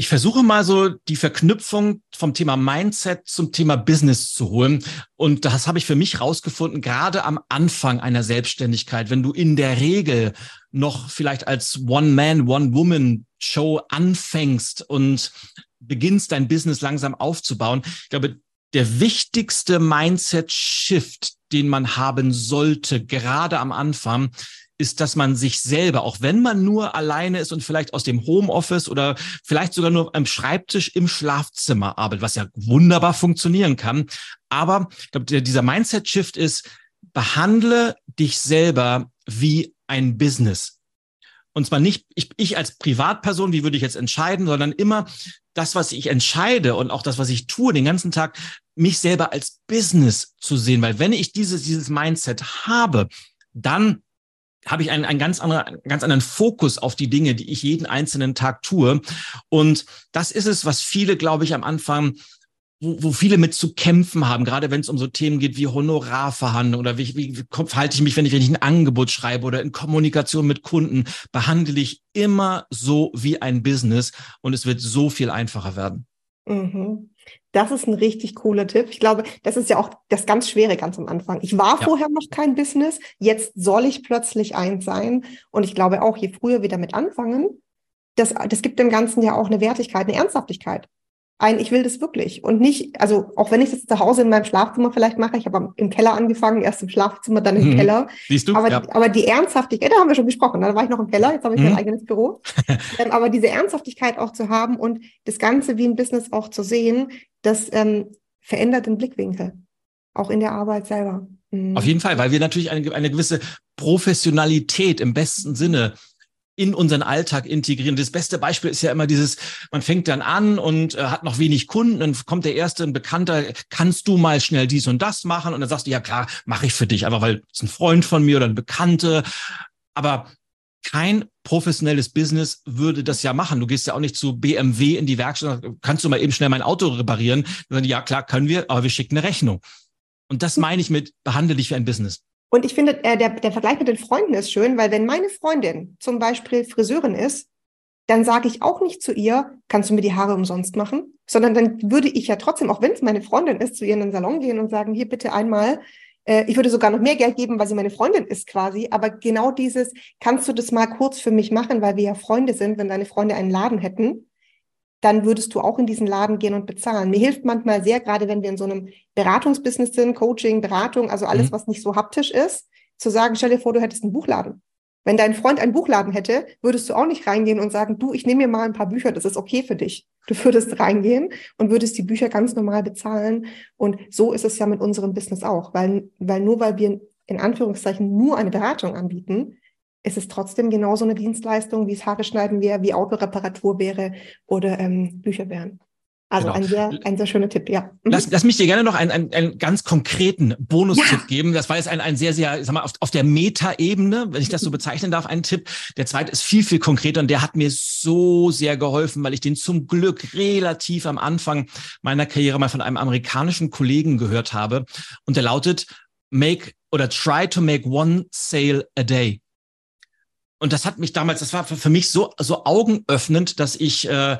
Ich versuche mal so die Verknüpfung vom Thema Mindset zum Thema Business zu holen. Und das habe ich für mich rausgefunden, gerade am Anfang einer Selbstständigkeit, wenn du in der Regel noch vielleicht als One-Man, One-Woman-Show anfängst und beginnst dein Business langsam aufzubauen. Ich glaube, der wichtigste Mindset-Shift, den man haben sollte, gerade am Anfang, ist, dass man sich selber, auch wenn man nur alleine ist und vielleicht aus dem Homeoffice oder vielleicht sogar nur am Schreibtisch im Schlafzimmer arbeitet, was ja wunderbar funktionieren kann. Aber ich glaube, dieser Mindset-Shift ist, behandle dich selber wie ein Business. Und zwar nicht ich, ich als Privatperson, wie würde ich jetzt entscheiden, sondern immer das, was ich entscheide und auch das, was ich tue den ganzen Tag, mich selber als Business zu sehen. Weil wenn ich dieses, dieses Mindset habe, dann habe ich einen, einen ganz, anderen, ganz anderen Fokus auf die Dinge, die ich jeden einzelnen Tag tue. Und das ist es, was viele, glaube ich, am Anfang wo, wo viele mit zu kämpfen haben, gerade wenn es um so Themen geht wie Honorarverhandlungen oder wie, wie, wie verhalte ich mich, wenn ich, wenn ich ein Angebot schreibe oder in Kommunikation mit Kunden, behandle ich immer so wie ein Business und es wird so viel einfacher werden. Mhm. Das ist ein richtig cooler Tipp. Ich glaube, das ist ja auch das ganz Schwere ganz am Anfang. Ich war ja. vorher noch kein Business, jetzt soll ich plötzlich eins sein. Und ich glaube auch, je früher wir damit anfangen, das, das gibt dem Ganzen ja auch eine Wertigkeit, eine Ernsthaftigkeit ein, ich will das wirklich. Und nicht, also auch wenn ich das zu Hause in meinem Schlafzimmer vielleicht mache, ich habe im Keller angefangen, erst im Schlafzimmer, dann im mhm. Keller. Siehst du? Aber, ja. aber die Ernsthaftigkeit, da haben wir schon gesprochen, da war ich noch im Keller, jetzt habe ich mhm. mein eigenes Büro. ähm, aber diese Ernsthaftigkeit auch zu haben und das Ganze wie ein Business auch zu sehen, das ähm, verändert den Blickwinkel. Auch in der Arbeit selber. Mhm. Auf jeden Fall, weil wir natürlich eine, eine gewisse Professionalität im besten Sinne in unseren Alltag integrieren. Das beste Beispiel ist ja immer dieses, man fängt dann an und äh, hat noch wenig Kunden, dann kommt der erste ein Bekannter, kannst du mal schnell dies und das machen? Und dann sagst du, ja klar, mache ich für dich, einfach weil es ein Freund von mir oder ein Bekannte. Aber kein professionelles Business würde das ja machen. Du gehst ja auch nicht zu BMW in die Werkstatt, kannst du mal eben schnell mein Auto reparieren? Dann, ja, klar, können wir, aber wir schicken eine Rechnung. Und das meine ich mit, behandle dich wie ein Business. Und ich finde, äh, der, der Vergleich mit den Freunden ist schön, weil wenn meine Freundin zum Beispiel Friseurin ist, dann sage ich auch nicht zu ihr, kannst du mir die Haare umsonst machen? Sondern dann würde ich ja trotzdem, auch wenn es meine Freundin ist, zu ihr in den Salon gehen und sagen, hier bitte einmal, äh, ich würde sogar noch mehr Geld geben, weil sie meine Freundin ist quasi. Aber genau dieses, kannst du das mal kurz für mich machen, weil wir ja Freunde sind, wenn deine Freunde einen Laden hätten, dann würdest du auch in diesen Laden gehen und bezahlen. Mir hilft manchmal sehr, gerade wenn wir in so einem Beratungsbusiness sind, Coaching, Beratung, also alles, mhm. was nicht so haptisch ist, zu sagen, stell dir vor, du hättest einen Buchladen. Wenn dein Freund einen Buchladen hätte, würdest du auch nicht reingehen und sagen, du, ich nehme mir mal ein paar Bücher, das ist okay für dich. Du würdest reingehen und würdest die Bücher ganz normal bezahlen. Und so ist es ja mit unserem Business auch, weil, weil nur weil wir in Anführungszeichen nur eine Beratung anbieten, ist es trotzdem genauso eine Dienstleistung, wie es Haare schneiden wäre, wie Autoreparatur wäre oder ähm, Bücher wären. Also genau. ein, sehr, ein sehr schöner Tipp, ja. Mhm. Lass, lass mich dir gerne noch einen, einen, einen ganz konkreten Bonustipp ja. geben. Das war jetzt ein, ein sehr, sehr, sag mal, auf, auf der Meta-Ebene, wenn ich das so bezeichnen darf, ein Tipp. Der zweite ist viel, viel konkreter und der hat mir so sehr geholfen, weil ich den zum Glück relativ am Anfang meiner Karriere mal von einem amerikanischen Kollegen gehört habe. Und der lautet, make oder try to make one sale a day. Und das hat mich damals, das war für mich so, so augenöffnend, dass ich äh,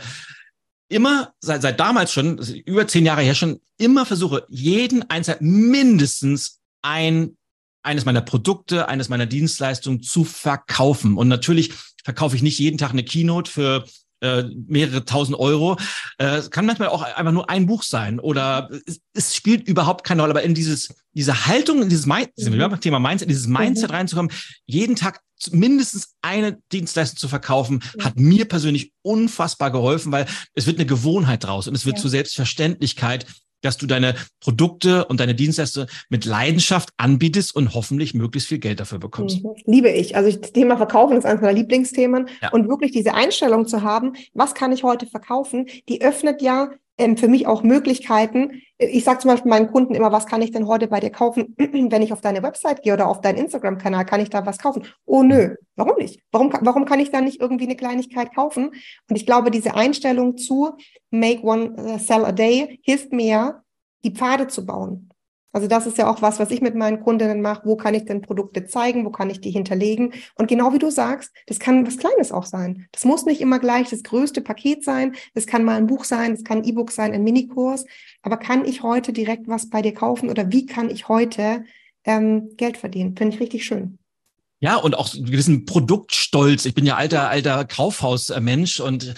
immer, seit, seit damals schon, über zehn Jahre her schon, immer versuche, jeden einzelnen mindestens ein eines meiner Produkte, eines meiner Dienstleistungen zu verkaufen. Und natürlich verkaufe ich nicht jeden Tag eine Keynote für äh, mehrere tausend Euro. Äh, es kann manchmal auch einfach nur ein Buch sein oder es, es spielt überhaupt keine Rolle, aber in dieses, diese Haltung, in dieses Mind, mhm. Thema Mindset, in dieses Mindset mhm. reinzukommen, jeden Tag mindestens eine Dienstleistung zu verkaufen, ja. hat mir persönlich unfassbar geholfen, weil es wird eine Gewohnheit draus und es wird ja. zur Selbstverständlichkeit, dass du deine Produkte und deine Dienstleistungen mit Leidenschaft anbietest und hoffentlich möglichst viel Geld dafür bekommst. Mhm. Liebe ich. Also das Thema Verkaufen ist eines meiner Lieblingsthemen. Ja. Und wirklich diese Einstellung zu haben, was kann ich heute verkaufen, die öffnet ja für mich auch Möglichkeiten. Ich sage zum Beispiel meinen Kunden immer, was kann ich denn heute bei dir kaufen, wenn ich auf deine Website gehe oder auf deinen Instagram-Kanal, kann ich da was kaufen? Oh nö, warum nicht? Warum, warum kann ich da nicht irgendwie eine Kleinigkeit kaufen? Und ich glaube, diese Einstellung zu Make One uh, Sell a Day hilft mir, die Pfade zu bauen. Also das ist ja auch was, was ich mit meinen Kundinnen mache. Wo kann ich denn Produkte zeigen? Wo kann ich die hinterlegen? Und genau wie du sagst, das kann was Kleines auch sein. Das muss nicht immer gleich das größte Paket sein. Das kann mal ein Buch sein, das kann ein E-Book sein, ein Minikurs. Aber kann ich heute direkt was bei dir kaufen oder wie kann ich heute ähm, Geld verdienen? Finde ich richtig schön. Ja, und auch einen gewissen Produktstolz. Ich bin ja alter, alter Kaufhausmensch und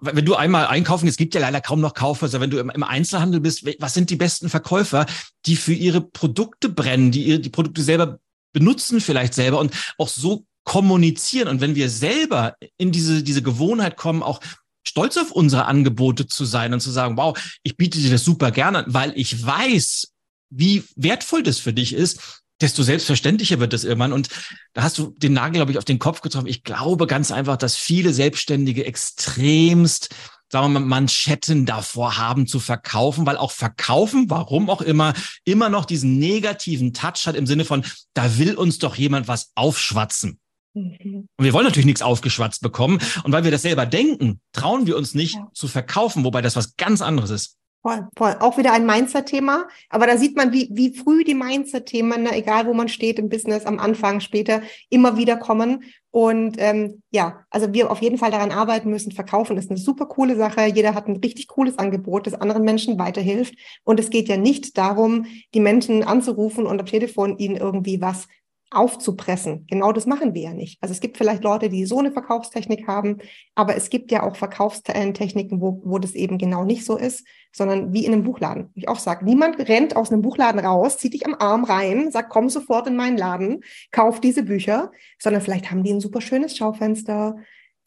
wenn du einmal einkaufen, es gibt ja leider kaum noch Kaufhäuser, wenn du im, Einzelhandel bist, was sind die besten Verkäufer, die für ihre Produkte brennen, die ihre, die Produkte selber benutzen vielleicht selber und auch so kommunizieren. Und wenn wir selber in diese, diese Gewohnheit kommen, auch stolz auf unsere Angebote zu sein und zu sagen, wow, ich biete dir das super gerne, weil ich weiß, wie wertvoll das für dich ist, desto selbstverständlicher wird das irgendwann. Und da hast du den Nagel, glaube ich, auf den Kopf getroffen. Ich glaube ganz einfach, dass viele Selbstständige extremst sagen wir mal, Manschetten davor haben zu verkaufen, weil auch verkaufen, warum auch immer, immer noch diesen negativen Touch hat im Sinne von, da will uns doch jemand was aufschwatzen. Mhm. Und wir wollen natürlich nichts aufgeschwatzt bekommen. Und weil wir das selber denken, trauen wir uns nicht ja. zu verkaufen, wobei das was ganz anderes ist. Voll, voll. Auch wieder ein Mindset-Thema. Aber da sieht man, wie, wie früh die Mindset-Themen, ne, egal wo man steht im Business, am Anfang, später, immer wieder kommen. Und ähm, ja, also wir auf jeden Fall daran arbeiten müssen. Verkaufen ist eine super coole Sache. Jeder hat ein richtig cooles Angebot, das anderen Menschen weiterhilft. Und es geht ja nicht darum, die Menschen anzurufen und am Telefon ihnen irgendwie was aufzupressen. Genau das machen wir ja nicht. Also es gibt vielleicht Leute, die so eine Verkaufstechnik haben, aber es gibt ja auch Verkaufstechniken, wo, wo das eben genau nicht so ist, sondern wie in einem Buchladen. Ich auch sage, niemand rennt aus einem Buchladen raus, zieht dich am Arm rein, sagt, komm sofort in meinen Laden, kauf diese Bücher, sondern vielleicht haben die ein super schönes Schaufenster,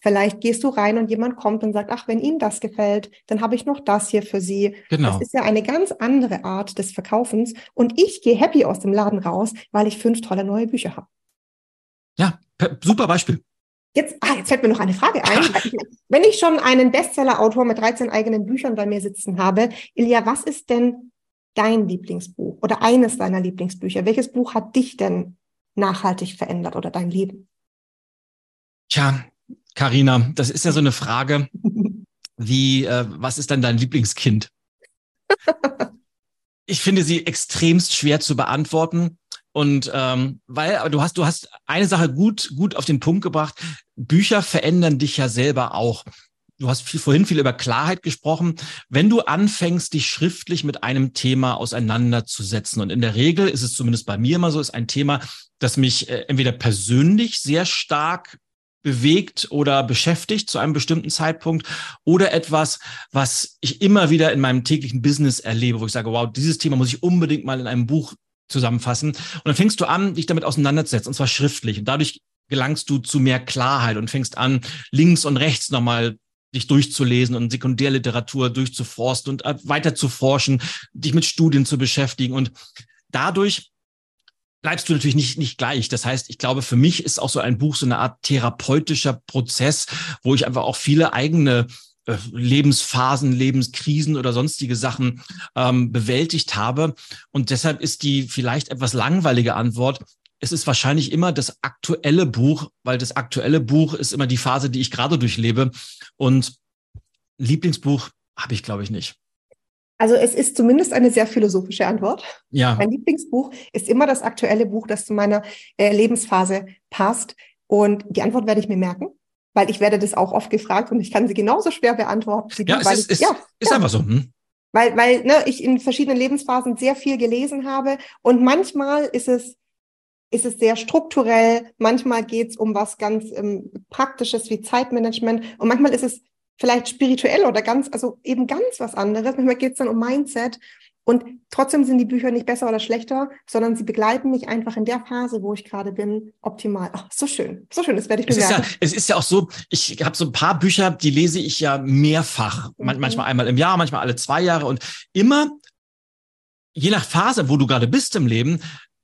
Vielleicht gehst du rein und jemand kommt und sagt, ach, wenn Ihnen das gefällt, dann habe ich noch das hier für Sie. Genau. Das ist ja eine ganz andere Art des Verkaufens. Und ich gehe happy aus dem Laden raus, weil ich fünf tolle neue Bücher habe. Ja, super Beispiel. Jetzt, ah, jetzt fällt mir noch eine Frage ein. Wenn ich schon einen Bestseller-Autor mit 13 eigenen Büchern bei mir sitzen habe, Ilja, was ist denn dein Lieblingsbuch oder eines deiner Lieblingsbücher? Welches Buch hat dich denn nachhaltig verändert oder dein Leben? Tja, Karina, das ist ja so eine Frage, wie, äh, was ist dann dein Lieblingskind? Ich finde sie extremst schwer zu beantworten. Und ähm, weil, aber du hast, du hast eine Sache gut, gut auf den Punkt gebracht. Bücher verändern dich ja selber auch. Du hast viel, vorhin viel über Klarheit gesprochen. Wenn du anfängst, dich schriftlich mit einem Thema auseinanderzusetzen, und in der Regel ist es zumindest bei mir immer so, ist ein Thema, das mich äh, entweder persönlich sehr stark bewegt oder beschäftigt zu einem bestimmten Zeitpunkt oder etwas, was ich immer wieder in meinem täglichen Business erlebe, wo ich sage, wow, dieses Thema muss ich unbedingt mal in einem Buch zusammenfassen. Und dann fängst du an, dich damit auseinanderzusetzen, und zwar schriftlich. Und dadurch gelangst du zu mehr Klarheit und fängst an, links und rechts nochmal dich durchzulesen und Sekundärliteratur durchzuforsten und weiter zu forschen, dich mit Studien zu beschäftigen. Und dadurch bleibst du natürlich nicht, nicht gleich. Das heißt, ich glaube, für mich ist auch so ein Buch so eine Art therapeutischer Prozess, wo ich einfach auch viele eigene äh, Lebensphasen, Lebenskrisen oder sonstige Sachen ähm, bewältigt habe. Und deshalb ist die vielleicht etwas langweilige Antwort. Es ist wahrscheinlich immer das aktuelle Buch, weil das aktuelle Buch ist immer die Phase, die ich gerade durchlebe. Und Lieblingsbuch habe ich, glaube ich, nicht. Also es ist zumindest eine sehr philosophische Antwort. Ja. Mein Lieblingsbuch ist immer das aktuelle Buch, das zu meiner äh, Lebensphase passt. Und die Antwort werde ich mir merken, weil ich werde das auch oft gefragt und ich kann sie genauso schwer beantworten. Wie ja, du, es ist, ich, ja, ist ja. einfach so. Hm? Weil, weil ne, ich in verschiedenen Lebensphasen sehr viel gelesen habe und manchmal ist es ist es sehr strukturell, manchmal geht es um was ganz ähm, Praktisches wie Zeitmanagement und manchmal ist es vielleicht spirituell oder ganz, also eben ganz was anderes. Manchmal geht es dann um Mindset und trotzdem sind die Bücher nicht besser oder schlechter, sondern sie begleiten mich einfach in der Phase, wo ich gerade bin, optimal. Ach, so schön, so schön, das werde ich bemerken. Es ist ja, es ist ja auch so, ich habe so ein paar Bücher, die lese ich ja mehrfach, mhm. manchmal einmal im Jahr, manchmal alle zwei Jahre und immer je nach Phase, wo du gerade bist im Leben,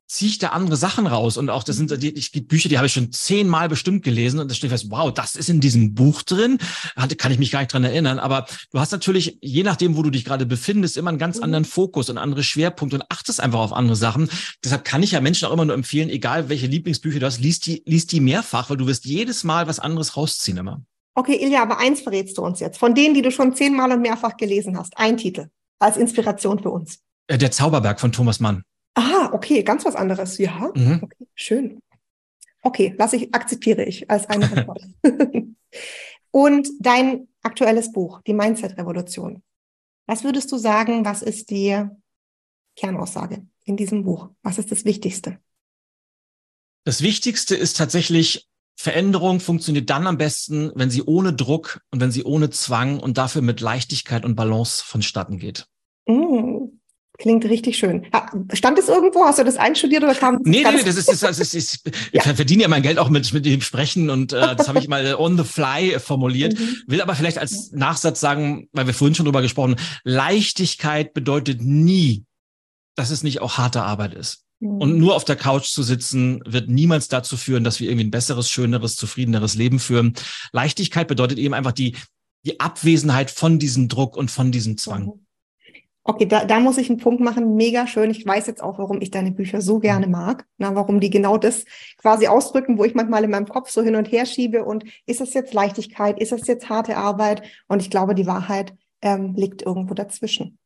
ziehe ich da andere Sachen raus. Und auch das sind die, ich, Bücher, die habe ich schon zehnmal bestimmt gelesen und da steht fest, wow, das ist in diesem Buch drin. Hatte, kann ich mich gar nicht dran erinnern. Aber du hast natürlich, je nachdem, wo du dich gerade befindest, immer einen ganz mhm. anderen Fokus und andere Schwerpunkte und achtest einfach auf andere Sachen. Deshalb kann ich ja Menschen auch immer nur empfehlen, egal welche Lieblingsbücher du hast, liest die, liest die mehrfach, weil du wirst jedes Mal was anderes rausziehen immer. Okay, Ilja, aber eins verrätst du uns jetzt. Von denen, die du schon zehnmal und mehrfach gelesen hast, ein Titel als Inspiration für uns. Äh, der Zauberberg von Thomas Mann. Ah, okay, ganz was anderes. Ja, mhm. okay, schön. Okay, lasse ich, akzeptiere ich als eine Antwort. Und dein aktuelles Buch, die Mindset-Revolution. Was würdest du sagen, was ist die Kernaussage in diesem Buch? Was ist das Wichtigste? Das Wichtigste ist tatsächlich, Veränderung funktioniert dann am besten, wenn sie ohne Druck und wenn sie ohne Zwang und dafür mit Leichtigkeit und Balance vonstatten geht. Mm, Klingt richtig schön. Stand es irgendwo? Hast du das einstudiert oder kam Nee, nee, das ist, das ist, ist ich verdiene ja mein Geld auch mit, mit dem Sprechen und äh, das habe ich mal on the fly formuliert. Mhm. Will aber vielleicht als Nachsatz sagen, weil wir vorhin schon drüber gesprochen, Leichtigkeit bedeutet nie, dass es nicht auch harte Arbeit ist. Mhm. Und nur auf der Couch zu sitzen, wird niemals dazu führen, dass wir irgendwie ein besseres, schöneres, zufriedeneres Leben führen. Leichtigkeit bedeutet eben einfach die, die Abwesenheit von diesem Druck und von diesem Zwang. Mhm. Okay, da, da muss ich einen Punkt machen. Mega schön. Ich weiß jetzt auch, warum ich deine Bücher so gerne mag. Na, warum die genau das quasi ausdrücken, wo ich manchmal in meinem Kopf so hin und her schiebe. Und ist das jetzt Leichtigkeit? Ist das jetzt harte Arbeit? Und ich glaube, die Wahrheit ähm, liegt irgendwo dazwischen.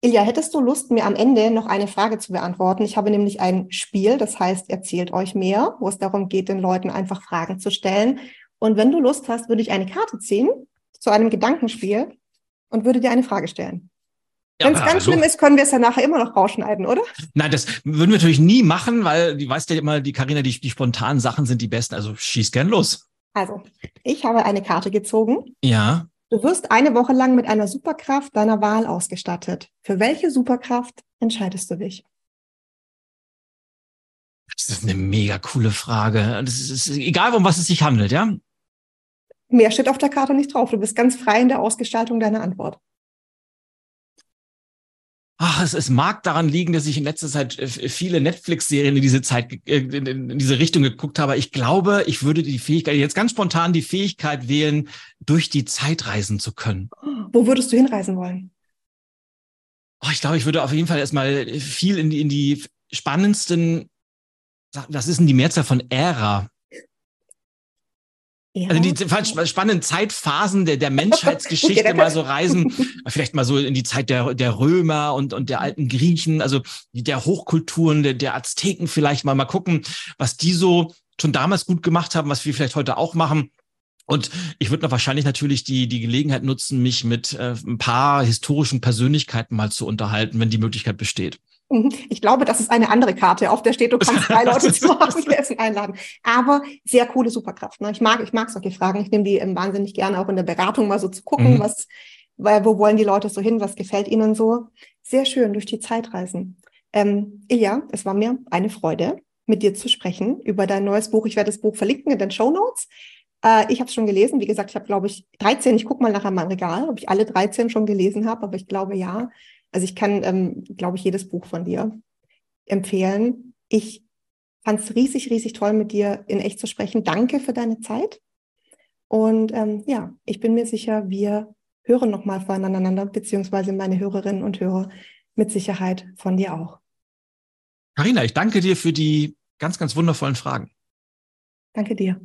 Ilja, hättest du Lust, mir am Ende noch eine Frage zu beantworten? Ich habe nämlich ein Spiel, das heißt, erzählt euch mehr, wo es darum geht, den Leuten einfach Fragen zu stellen. Und wenn du Lust hast, würde ich eine Karte ziehen zu einem Gedankenspiel und würde dir eine Frage stellen. Ja, Wenn es ganz hallo. schlimm ist, können wir es ja nachher immer noch rausschneiden, oder? Nein, das würden wir natürlich nie machen, weil die weißt ja immer, die Karina, die, die spontanen Sachen sind die besten. Also schieß gern los. Also, ich habe eine Karte gezogen. Ja. Du wirst eine Woche lang mit einer Superkraft deiner Wahl ausgestattet. Für welche Superkraft entscheidest du dich? Das ist eine mega coole Frage. Das ist, ist egal, um was es sich handelt, ja? Mehr steht auf der Karte nicht drauf. Du bist ganz frei in der Ausgestaltung deiner Antwort. Ach, es, es mag daran liegen, dass ich in letzter Zeit äh, viele Netflix-Serien in diese Zeit, äh, in, in diese Richtung geguckt habe. Ich glaube, ich würde die Fähigkeit, jetzt ganz spontan die Fähigkeit wählen, durch die Zeit reisen zu können. Wo würdest du hinreisen wollen? Oh, ich glaube, ich würde auf jeden Fall erstmal viel in die, in die spannendsten, was ist denn die Mehrzahl von Ära? Ja. Also die spannenden Zeitphasen der, der Menschheitsgeschichte mal so reisen, vielleicht mal so in die Zeit der, der Römer und, und der alten Griechen, also der Hochkulturen, der, der Azteken vielleicht mal, mal gucken, was die so schon damals gut gemacht haben, was wir vielleicht heute auch machen. Und ich würde noch wahrscheinlich natürlich die, die Gelegenheit nutzen, mich mit äh, ein paar historischen Persönlichkeiten mal zu unterhalten, wenn die Möglichkeit besteht. Ich glaube, das ist eine andere Karte, auf der steht, du kannst drei Leute zum Abendessen einladen. Aber sehr coole Superkraft. Ne? Ich mag, ich mag solche Fragen. Ich nehme die ähm, wahnsinnig gerne auch in der Beratung mal so zu gucken, mhm. was, weil, wo wollen die Leute so hin, was gefällt ihnen so. Sehr schön durch die Zeit reisen. Ähm, Ilja, es war mir eine Freude, mit dir zu sprechen über dein neues Buch. Ich werde das Buch verlinken in den Show Notes. Äh, ich habe es schon gelesen. Wie gesagt, ich habe, glaube ich, 13. Ich gucke mal nachher mein Regal, ob ich alle 13 schon gelesen habe, aber ich glaube ja. Also ich kann, ähm, glaube ich, jedes Buch von dir empfehlen. Ich fand es riesig, riesig toll, mit dir in echt zu sprechen. Danke für deine Zeit. Und ähm, ja, ich bin mir sicher, wir hören nochmal voneinander, beziehungsweise meine Hörerinnen und Hörer mit Sicherheit von dir auch. Carina, ich danke dir für die ganz, ganz wundervollen Fragen. Danke dir.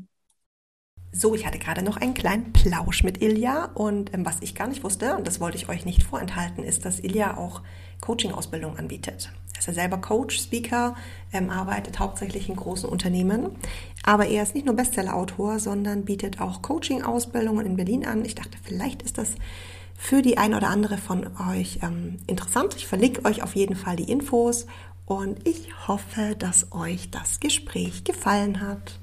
So, ich hatte gerade noch einen kleinen Plausch mit Ilja und ähm, was ich gar nicht wusste, und das wollte ich euch nicht vorenthalten, ist, dass Ilja auch Coaching-Ausbildung anbietet. ist er selber Coach, Speaker, ähm, arbeitet hauptsächlich in großen Unternehmen. Aber er ist nicht nur Bestseller-Autor, sondern bietet auch Coaching-Ausbildungen in Berlin an. Ich dachte, vielleicht ist das für die ein oder andere von euch ähm, interessant. Ich verlinke euch auf jeden Fall die Infos und ich hoffe, dass euch das Gespräch gefallen hat.